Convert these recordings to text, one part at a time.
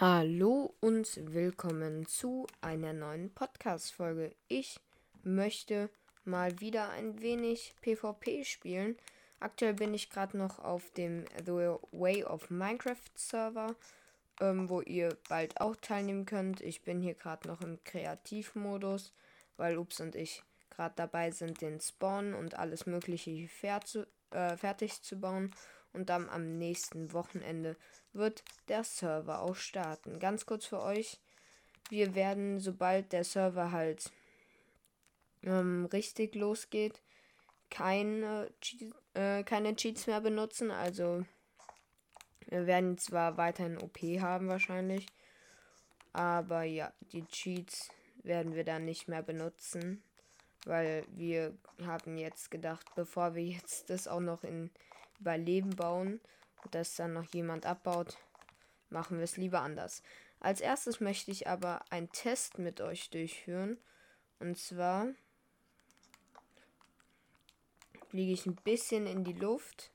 Hallo und willkommen zu einer neuen Podcast-Folge. Ich möchte mal wieder ein wenig PvP spielen. Aktuell bin ich gerade noch auf dem The Way of Minecraft Server, ähm, wo ihr bald auch teilnehmen könnt. Ich bin hier gerade noch im Kreativmodus, weil Ups und ich gerade dabei sind, den Spawn und alles Mögliche äh, fertig zu bauen und dann am nächsten Wochenende wird der Server auch starten. Ganz kurz für euch, wir werden, sobald der Server halt ähm, richtig losgeht, keine, Cheat, äh, keine Cheats mehr benutzen. Also wir werden zwar weiterhin OP haben wahrscheinlich, aber ja, die Cheats werden wir dann nicht mehr benutzen, weil wir haben jetzt gedacht, bevor wir jetzt das auch noch in Überleben bauen und das dann noch jemand abbaut, machen wir es lieber anders. Als erstes möchte ich aber einen Test mit euch durchführen. Und zwar fliege ich ein bisschen in die Luft,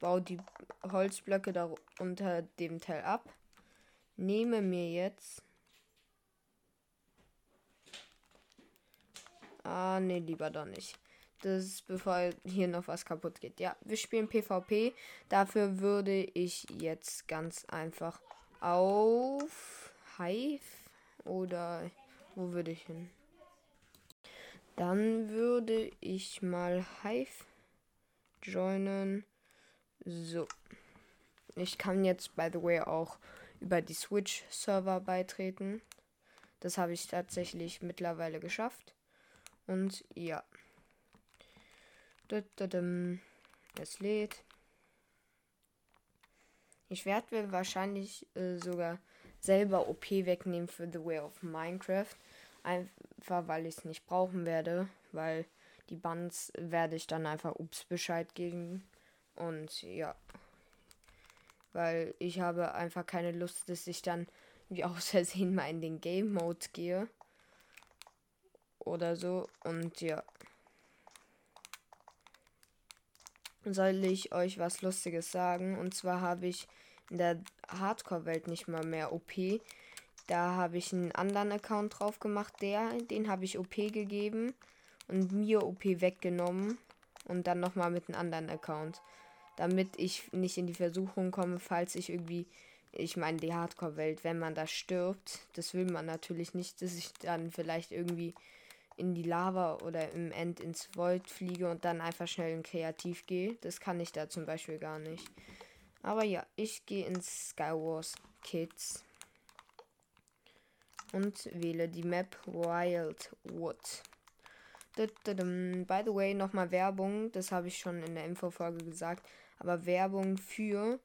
baue die Holzblöcke da unter dem Teil ab, nehme mir jetzt. Ah, nee, lieber doch nicht das, bevor hier noch was kaputt geht. Ja, wir spielen PvP. Dafür würde ich jetzt ganz einfach auf Hive oder wo würde ich hin? Dann würde ich mal Hive joinen. So. Ich kann jetzt, by the way, auch über die Switch-Server beitreten. Das habe ich tatsächlich mittlerweile geschafft. Und ja. Es lädt. Ich werde wahrscheinlich äh, sogar selber OP wegnehmen für The Way of Minecraft. Einfach weil ich es nicht brauchen werde. Weil die Bands werde ich dann einfach Ups Bescheid geben. Und ja. Weil ich habe einfach keine Lust, dass ich dann wie aus Versehen mal in den Game Mode gehe. Oder so. Und ja. Soll ich euch was Lustiges sagen. Und zwar habe ich in der Hardcore-Welt nicht mal mehr OP. Da habe ich einen anderen Account drauf gemacht. Der, den habe ich OP gegeben und mir OP weggenommen. Und dann nochmal mit einem anderen Account. Damit ich nicht in die Versuchung komme, falls ich irgendwie. Ich meine, die Hardcore-Welt, wenn man da stirbt, das will man natürlich nicht, dass ich dann vielleicht irgendwie in die Lava oder im End ins Void fliege und dann einfach schnell in Kreativ gehe. Das kann ich da zum Beispiel gar nicht. Aber ja, ich gehe ins Skywars Kids und wähle die Map Wildwood. By the way, nochmal Werbung, das habe ich schon in der Infofolge gesagt, aber Werbung für,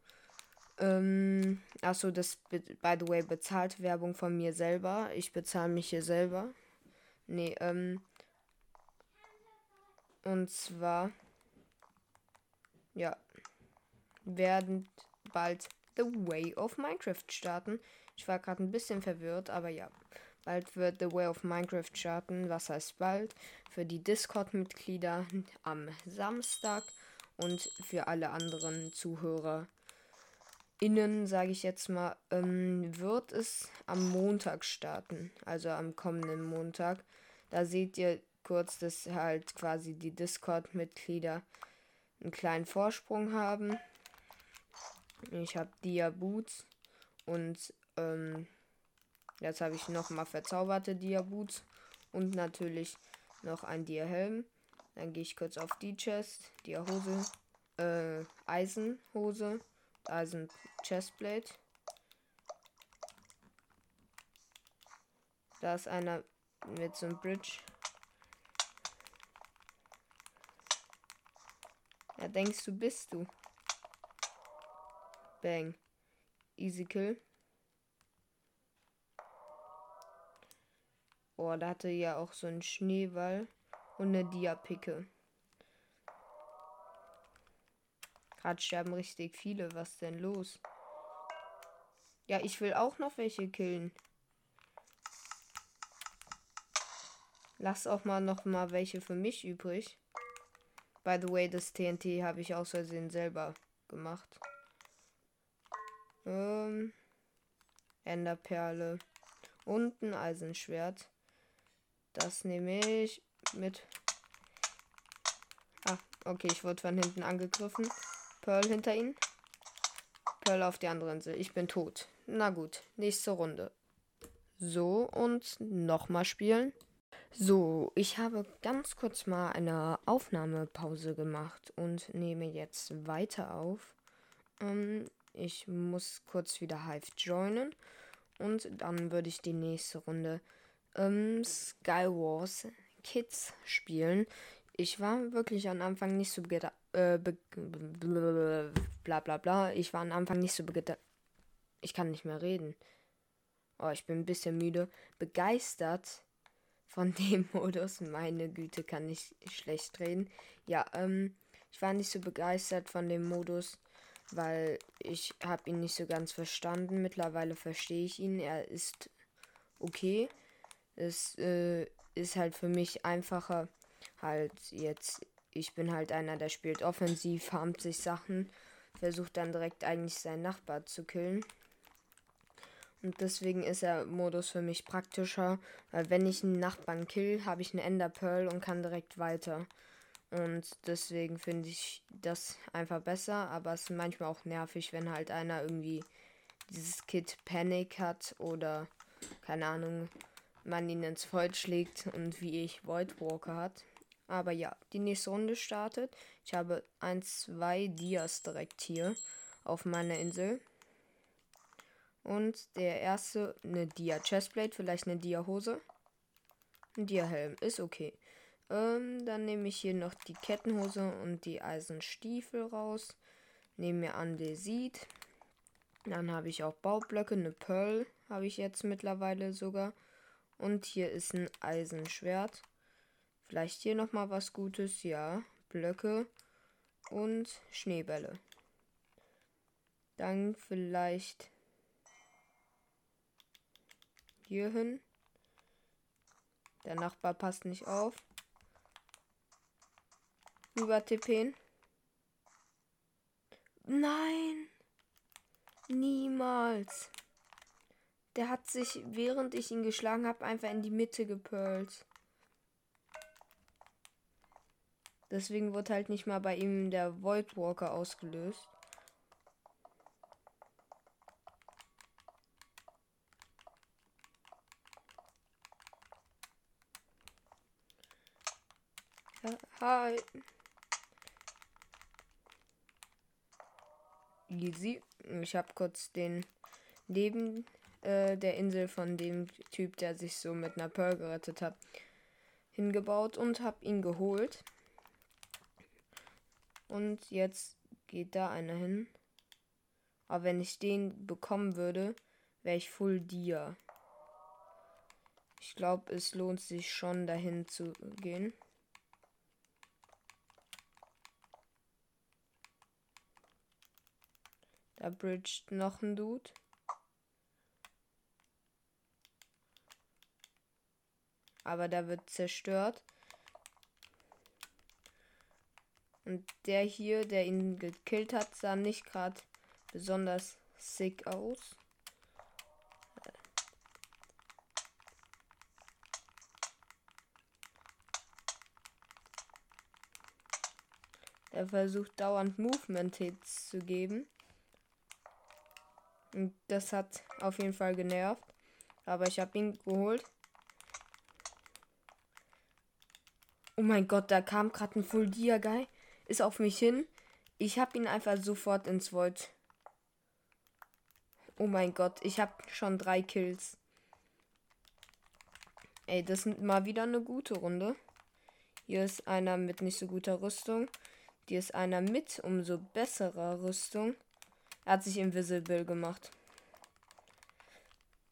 ähm, achso, das, by the way, bezahlt Werbung von mir selber. Ich bezahle mich hier selber. Nee, ähm. Und zwar. Ja. Werden bald The Way of Minecraft starten. Ich war gerade ein bisschen verwirrt, aber ja. Bald wird The Way of Minecraft starten. Was heißt bald? Für die Discord-Mitglieder am Samstag und für alle anderen Zuhörer innen, sage ich jetzt mal, ähm, wird es am Montag starten. Also am kommenden Montag. Da seht ihr kurz, dass halt quasi die Discord-Mitglieder einen kleinen Vorsprung haben. Ich habe Dia Boots und ähm, jetzt habe ich nochmal verzauberte Dia Boots und natürlich noch ein Dia Helm. Dann gehe ich kurz auf die Chest, Dia Hose, äh, Eisenhose, Eisen Chestplate. Da ist einer mit so einem Bridge. Ja, denkst du, bist du? Bang. Easy Kill. Oh, da hatte ja auch so ein Schneeball und eine Diapicke. Gerade sterben richtig viele. Was denn los? Ja, ich will auch noch welche killen. Lass auch mal noch mal welche für mich übrig. By the way, das TNT habe ich aus Versehen selber gemacht. Ähm. Enderperle und ein Eisenschwert. Das nehme ich mit. Ah, okay, ich wurde von hinten angegriffen. Pearl hinter ihn. Pearl auf die andere Insel. Ich bin tot. Na gut, nächste Runde. So, und nochmal spielen. So, ich habe ganz kurz mal eine Aufnahmepause gemacht und nehme jetzt weiter auf. Ähm, ich muss kurz wieder Hive joinen und dann würde ich die nächste Runde ähm, Skywars Kids spielen. Ich war wirklich am Anfang nicht so äh, bla bla bla. Ich war am Anfang nicht so Ich kann nicht mehr reden. Oh, ich bin ein bisschen müde. Begeistert von dem Modus. Meine Güte, kann ich schlecht reden. Ja, ähm, ich war nicht so begeistert von dem Modus, weil ich habe ihn nicht so ganz verstanden. Mittlerweile verstehe ich ihn. Er ist okay. Es äh, ist halt für mich einfacher, halt jetzt. Ich bin halt einer, der spielt offensiv, farmt sich Sachen, versucht dann direkt eigentlich seinen Nachbar zu killen. Und deswegen ist der Modus für mich praktischer, weil wenn ich einen Nachbarn kill, habe ich eine Ender Pearl und kann direkt weiter. Und deswegen finde ich das einfach besser, aber es ist manchmal auch nervig, wenn halt einer irgendwie dieses Kit Panic hat oder keine Ahnung, man ihn ins Void schlägt und wie ich Void Walker hat. Aber ja, die nächste Runde startet. Ich habe ein, zwei Dias direkt hier auf meiner Insel. Und der erste, eine Dia Chestplate, vielleicht eine Dia Hose. Ein Dia Helm, ist okay. Ähm, dann nehme ich hier noch die Kettenhose und die Eisenstiefel raus. Nehme mir Andesit. Dann habe ich auch Baublöcke, eine Pearl habe ich jetzt mittlerweile sogar. Und hier ist ein Eisenschwert. Vielleicht hier nochmal was Gutes. Ja, Blöcke und Schneebälle. Dann vielleicht hier hin. Der Nachbar passt nicht auf. Über tippen. Nein! Niemals! Der hat sich, während ich ihn geschlagen habe, einfach in die Mitte gepölt. Deswegen wurde halt nicht mal bei ihm der Voidwalker ausgelöst. Hi. Easy. Ich habe kurz den neben äh, der Insel von dem Typ, der sich so mit einer Pearl gerettet hat, hingebaut und habe ihn geholt. Und jetzt geht da einer hin. Aber wenn ich den bekommen würde, wäre ich Full Dia. Ich glaube, es lohnt sich schon dahin zu gehen. Da bridgt noch ein Dude. aber da wird zerstört. Und der hier, der ihn gekillt hat, sah nicht gerade besonders sick aus. Er versucht dauernd Movement Hits zu geben. Und das hat auf jeden Fall genervt. Aber ich habe ihn geholt. Oh mein Gott, da kam gerade ein Full Dia Guy. Ist auf mich hin. Ich habe ihn einfach sofort ins Void. Oh mein Gott, ich habe schon drei Kills. Ey, das ist mal wieder eine gute Runde. Hier ist einer mit nicht so guter Rüstung. Hier ist einer mit umso besserer Rüstung. Er hat sich invisible gemacht.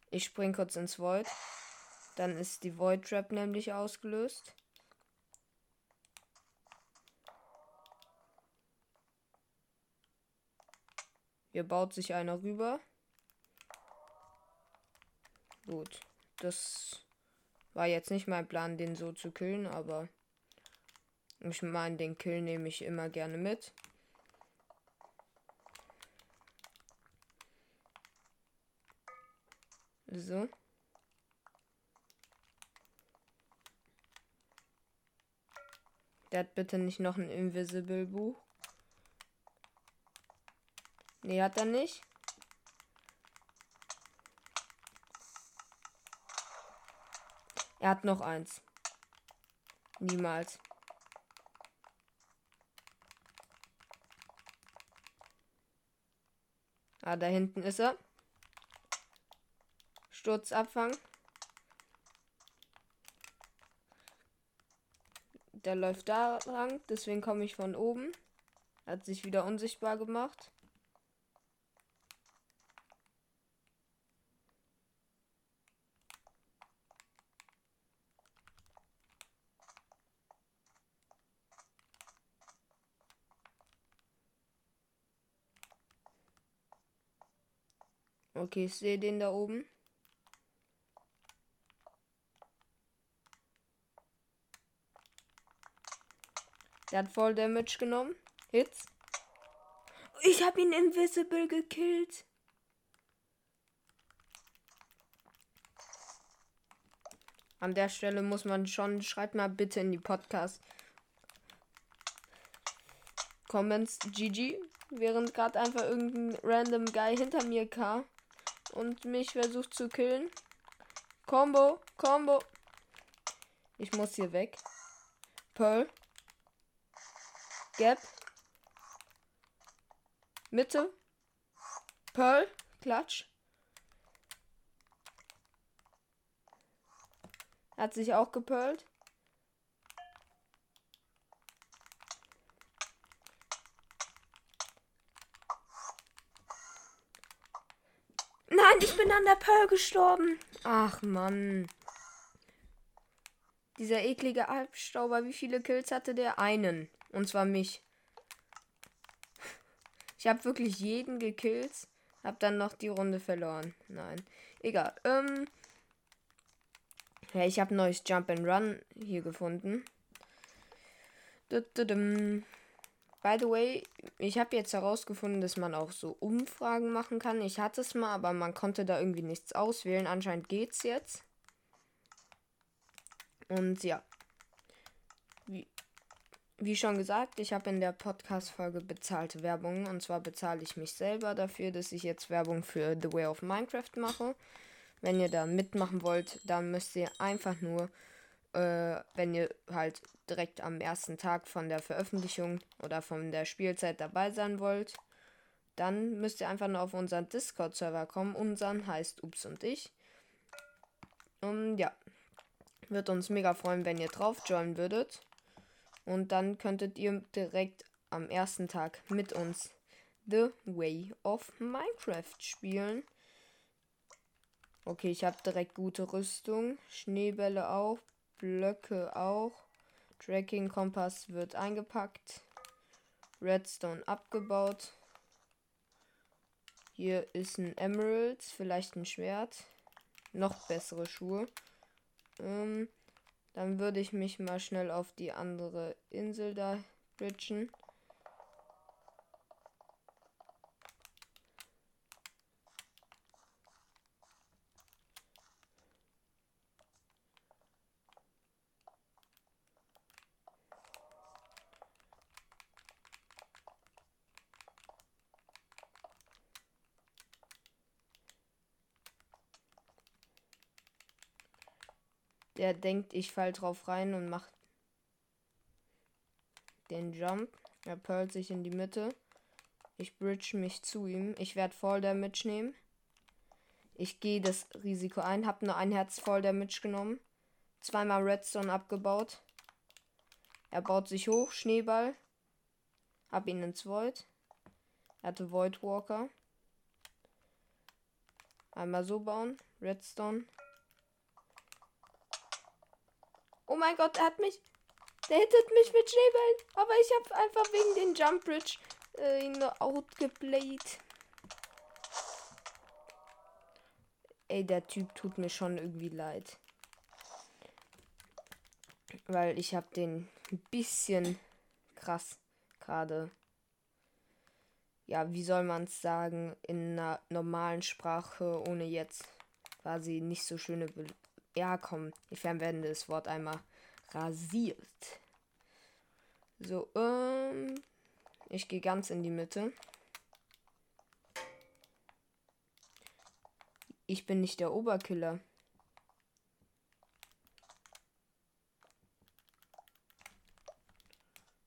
Ich spring kurz ins Void. Dann ist die Void Trap nämlich ausgelöst. Hier baut sich einer rüber. Gut. Das war jetzt nicht mein Plan, den so zu killen, aber ich meine, den Kill nehme ich immer gerne mit. So. Der hat bitte nicht noch ein Invisible Buch. Nee, hat er nicht. Er hat noch eins. Niemals. Ah, da hinten ist er. Sturzabfang. Der läuft da lang, deswegen komme ich von oben. Hat sich wieder unsichtbar gemacht. Okay, ich sehe den da oben. Der hat voll Damage genommen. Hits. Ich habe ihn invisible gekillt. An der Stelle muss man schon, schreibt mal bitte in die Podcast Comments GG, während gerade einfach irgendein random Guy hinter mir kam und mich versucht zu killen. Combo, Combo. Ich muss hier weg. Pearl. Gap. Mitte. Pearl. Klatsch. Hat sich auch gepearlt. Nein, ich bin an der Pearl gestorben. Ach Mann. Dieser eklige Albstauber, wie viele Kills hatte der? Einen. Und zwar mich. Ich habe wirklich jeden gekillt. Hab dann noch die Runde verloren. Nein. Egal. Ähm. Ja, ich habe neues Jump and Run hier gefunden. By the way, ich habe jetzt herausgefunden, dass man auch so Umfragen machen kann. Ich hatte es mal, aber man konnte da irgendwie nichts auswählen. Anscheinend geht's jetzt. Und ja. Wie, schon gesagt, ich habe in der Podcast-Folge bezahlte Werbung. Und zwar bezahle ich mich selber dafür, dass ich jetzt Werbung für The Way of Minecraft mache. Wenn ihr da mitmachen wollt, dann müsst ihr einfach nur, äh, wenn ihr halt direkt am ersten Tag von der Veröffentlichung oder von der Spielzeit dabei sein wollt, dann müsst ihr einfach nur auf unseren Discord-Server kommen. Unseren heißt Ups und ich. Und ja, wird uns mega freuen, wenn ihr drauf joinen würdet. Und dann könntet ihr direkt am ersten Tag mit uns The Way of Minecraft spielen. Okay, ich habe direkt gute Rüstung. Schneebälle auch. Blöcke auch. Tracking Kompass wird eingepackt. Redstone abgebaut. Hier ist ein Emerald, vielleicht ein Schwert. Noch bessere Schuhe. Ähm, dann würde ich mich mal schnell auf die andere Insel da bridgen. Der denkt, ich fall drauf rein und macht den Jump. Er pearlt sich in die Mitte. Ich bridge mich zu ihm. Ich werde voll Damage nehmen. Ich gehe das Risiko ein. Hab nur ein Herz voll Damage genommen. Zweimal Redstone abgebaut. Er baut sich hoch. Schneeball. Hab ihn ins Void. Er hatte Void Walker. Einmal so bauen. Redstone. Oh mein Gott, er hat mich. Der hittet mich mit Schneebällen. Aber ich habe einfach wegen den Jump Bridge äh, ihn outgeplayed. Ey, der Typ tut mir schon irgendwie leid. Weil ich habe den ein bisschen krass gerade. Ja, wie soll man es sagen? In einer normalen Sprache, ohne jetzt quasi nicht so schöne. Be ja, komm, ich verwende das Wort einmal rasiert. So, ähm. Ich gehe ganz in die Mitte. Ich bin nicht der Oberkiller.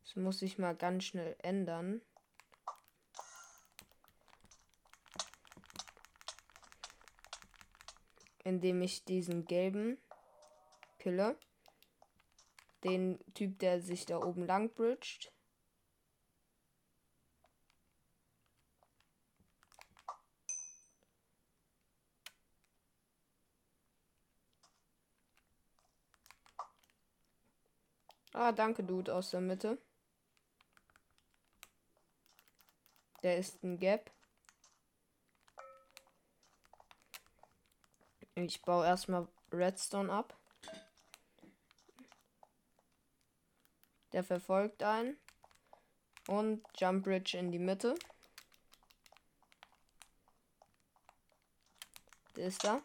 Das muss ich mal ganz schnell ändern. Indem ich diesen gelben Killer, den Typ, der sich da oben lang bridgt, Ah, danke, Dude, aus der Mitte. Der ist ein Gap. Ich baue erstmal Redstone ab. Der verfolgt einen. Und Jump Bridge in die Mitte. Der ist da.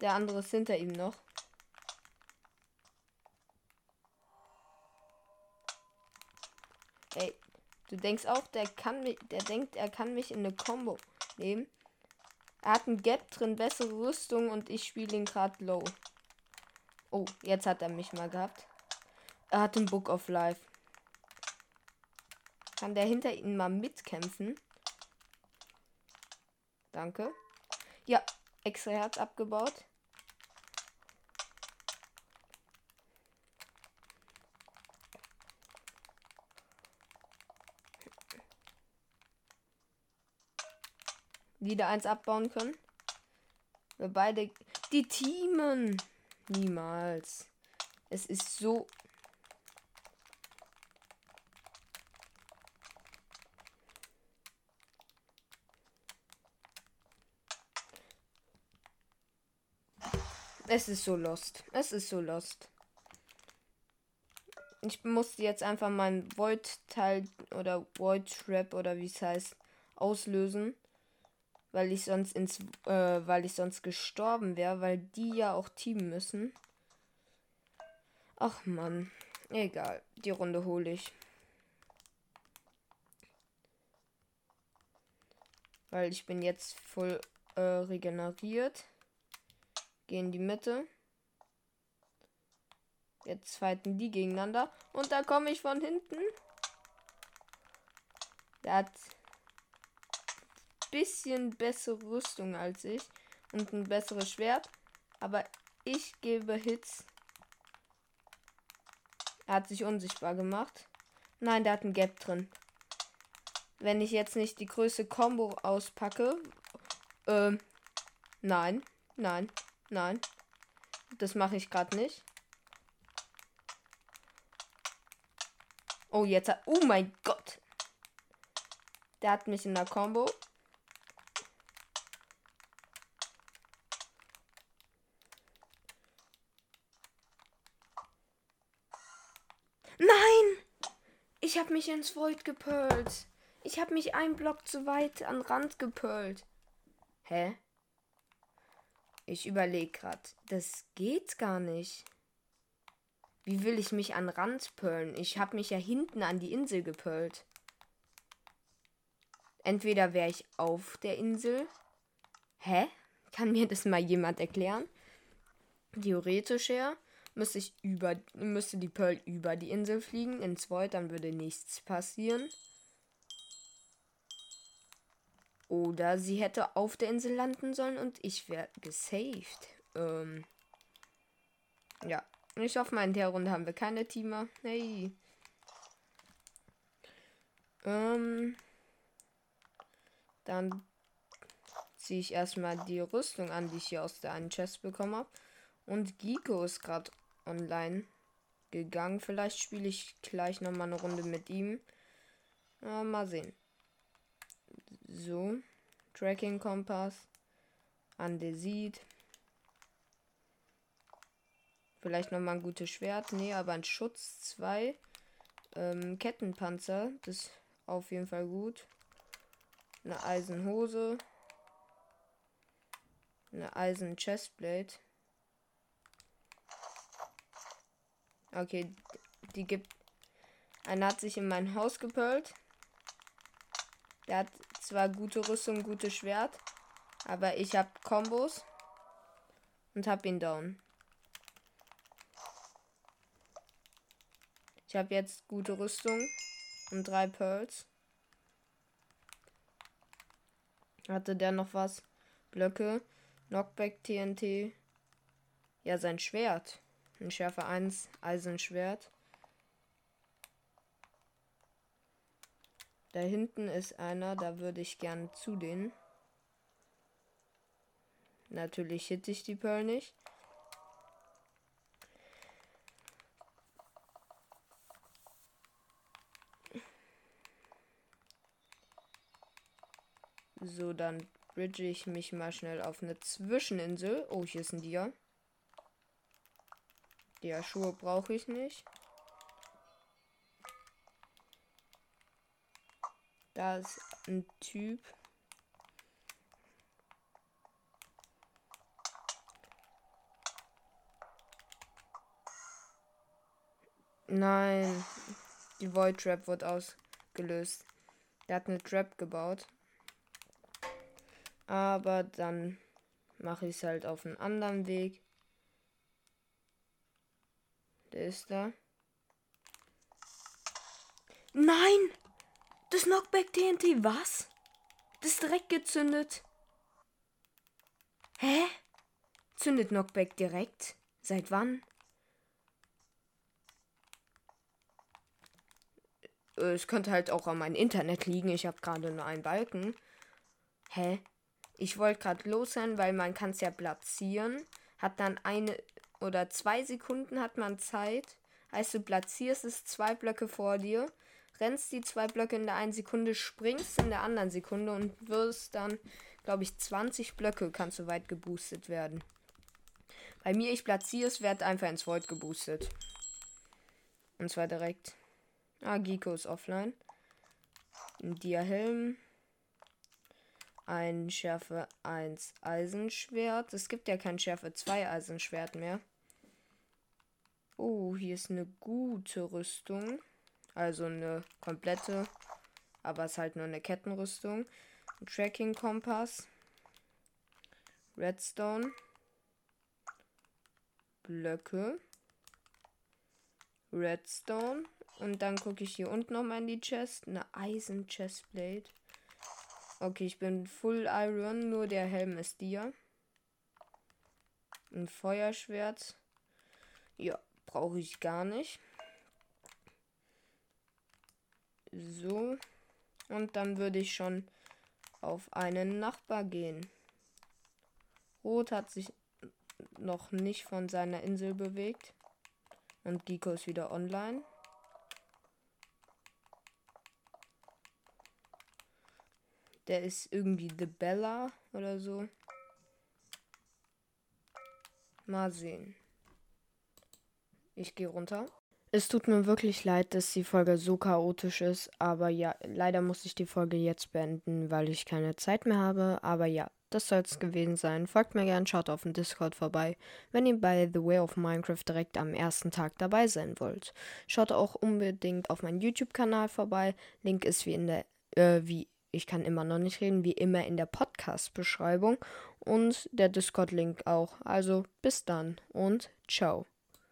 Der andere ist hinter ihm noch. Ey, du denkst auch, der kann mich, der denkt, er kann mich in eine Combo nehmen. Er hat ein Gap drin, bessere Rüstung und ich spiele ihn gerade low. Oh, jetzt hat er mich mal gehabt. Er hat den Book of Life. Kann der hinter ihm mal mitkämpfen? Danke. Ja, extra Herz abgebaut. Wieder eins abbauen können. Wir beide. Die Teamen! Niemals. Es ist so. Es ist so lost. Es ist so lost. Ich musste jetzt einfach mein Void-Teil oder Void-Trap oder wie es heißt auslösen weil ich sonst ins, äh, weil ich sonst gestorben wäre, weil die ja auch teamen müssen. Ach man, egal, die Runde hole ich. Weil ich bin jetzt voll äh, regeneriert. Gehe in die Mitte. Jetzt fighten die gegeneinander. Und da komme ich von hinten. Hat bisschen bessere Rüstung als ich und ein besseres Schwert. Aber ich gebe Hits. Er hat sich unsichtbar gemacht. Nein, der hat ein Gap drin. Wenn ich jetzt nicht die größte Combo auspacke. Ähm. Nein, nein, nein. Das mache ich gerade nicht. Oh, jetzt hat. Oh mein Gott. Der hat mich in der Combo. Ich habe mich ins Void gepölt. Ich habe mich einen Block zu weit an Rand gepölt. Hä? Ich überlege gerade. Das geht gar nicht. Wie will ich mich an Rand pölen? Ich habe mich ja hinten an die Insel gepölt. Entweder wäre ich auf der Insel. Hä? Kann mir das mal jemand erklären? Theoretisch ja müsste ich über, müsste die Pearl über die Insel fliegen ins Void, dann würde nichts passieren. Oder sie hätte auf der Insel landen sollen und ich wäre gesaved. Ähm, ja, ich hoffe mal in der Runde haben wir keine Teamer. Hey. Ähm, dann ziehe ich erstmal die Rüstung an, die ich hier aus der einen Chest bekommen habe. Und Giko ist gerade online gegangen. Vielleicht spiele ich gleich noch mal eine Runde mit ihm. Ja, mal sehen. So. Tracking Kompass. Andesit. Vielleicht noch mal ein gutes Schwert. Nee, aber ein Schutz 2. Ähm, Kettenpanzer. Das ist auf jeden Fall gut. Eine Eisenhose. Eine Eisen Chestplate. Okay, die gibt. Einer hat sich in mein Haus gepölt. Der hat zwar gute Rüstung, gutes Schwert, aber ich habe Kombos und hab ihn down. Ich habe jetzt gute Rüstung und drei Pearls. Hatte der noch was? Blöcke, Knockback TNT. Ja, sein Schwert. Ein Schärfe 1 Eisenschwert. Da hinten ist einer, da würde ich gern zu denen. Natürlich hitte ich die Pearl nicht. So, dann bridge ich mich mal schnell auf eine Zwischeninsel. Oh, hier ist ein Dia. Der Schuhe brauche ich nicht. Da ist ein Typ. Nein, die Void Trap wird ausgelöst. Der hat eine Trap gebaut. Aber dann mache ich es halt auf einen anderen Weg. Der ist da. Nein! Das Knockback TNT, was? Das ist direkt gezündet. Hä? Zündet Knockback direkt? Seit wann? Es könnte halt auch an meinem Internet liegen. Ich habe gerade nur einen Balken. Hä? Ich wollte gerade los sein, weil man kann es ja platzieren. Hat dann eine oder zwei Sekunden hat man Zeit. Heißt, du platzierst es zwei Blöcke vor dir, rennst die zwei Blöcke in der einen Sekunde, springst in der anderen Sekunde und wirst dann, glaube ich, 20 Blöcke kannst du weit geboostet werden. Bei mir, ich platziere es, werde einfach ins Void geboostet. Und zwar direkt. Ah, Giko ist offline. Ein Dia-Helm. Ein Schärfe 1 Eisenschwert. Es gibt ja kein Schärfe 2 Eisenschwert mehr. Oh, hier ist eine gute Rüstung. Also eine komplette. Aber es ist halt nur eine Kettenrüstung. Ein Tracking-Kompass. Redstone. Blöcke. Redstone. Und dann gucke ich hier unten nochmal in die Chest. Eine Eisen-Chestplate. Okay, ich bin Full Iron, nur der Helm ist dir. Ein Feuerschwert. Ja, brauche ich gar nicht. So. Und dann würde ich schon auf einen Nachbar gehen. Rot hat sich noch nicht von seiner Insel bewegt. Und Giko ist wieder online. Der ist irgendwie The Bella oder so. Mal sehen. Ich gehe runter. Es tut mir wirklich leid, dass die Folge so chaotisch ist, aber ja, leider muss ich die Folge jetzt beenden, weil ich keine Zeit mehr habe. Aber ja, das soll es gewesen sein. Folgt mir gern, schaut auf dem Discord vorbei, wenn ihr bei The Way of Minecraft direkt am ersten Tag dabei sein wollt. Schaut auch unbedingt auf meinen YouTube-Kanal vorbei. Link ist wie in der, äh, wie ich kann immer noch nicht reden, wie immer in der Podcast-Beschreibung und der Discord-Link auch. Also bis dann und ciao.